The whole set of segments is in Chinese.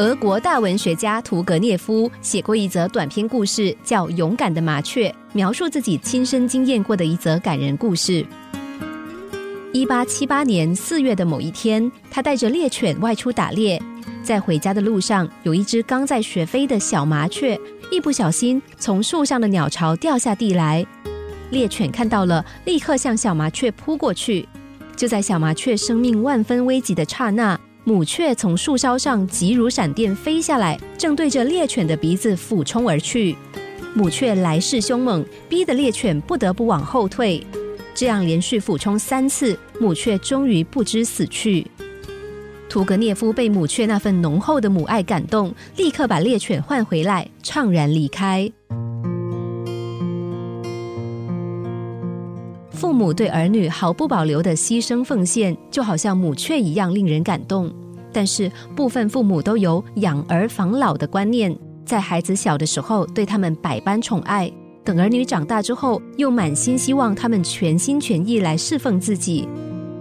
俄国大文学家屠格涅夫写过一则短篇故事，叫《勇敢的麻雀》，描述自己亲身经验过的一则感人故事。一八七八年四月的某一天，他带着猎犬外出打猎，在回家的路上，有一只刚在学飞的小麻雀，一不小心从树上的鸟巢掉下地来。猎犬看到了，立刻向小麻雀扑过去。就在小麻雀生命万分危急的刹那，母雀从树梢上急如闪电飞下来，正对着猎犬的鼻子俯冲而去。母雀来势凶猛，逼得猎犬不得不往后退。这样连续俯冲三次，母雀终于不知死去。屠格涅夫被母雀那份浓厚的母爱感动，立刻把猎犬换回来，怅然离开。父母对儿女毫不保留的牺牲奉献，就好像母雀一样令人感动。但是部分父母都有养儿防老的观念，在孩子小的时候对他们百般宠爱，等儿女长大之后，又满心希望他们全心全意来侍奉自己。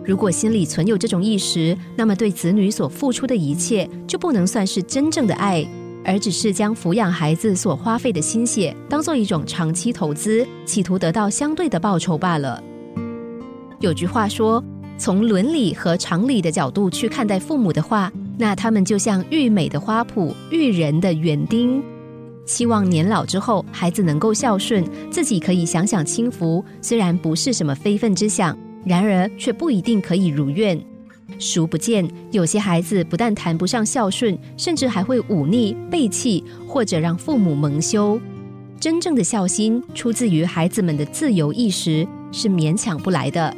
如果心里存有这种意识，那么对子女所付出的一切就不能算是真正的爱，而只是将抚养孩子所花费的心血当做一种长期投资，企图得到相对的报酬罢了。有句话说，从伦理和常理的角度去看待父母的话，那他们就像育美的花圃、育人的园丁，期望年老之后孩子能够孝顺，自己可以享享清福。虽然不是什么非分之想，然而却不一定可以如愿。殊不见，有些孩子不但谈不上孝顺，甚至还会忤逆、背弃，或者让父母蒙羞。真正的孝心出自于孩子们的自由意识，是勉强不来的。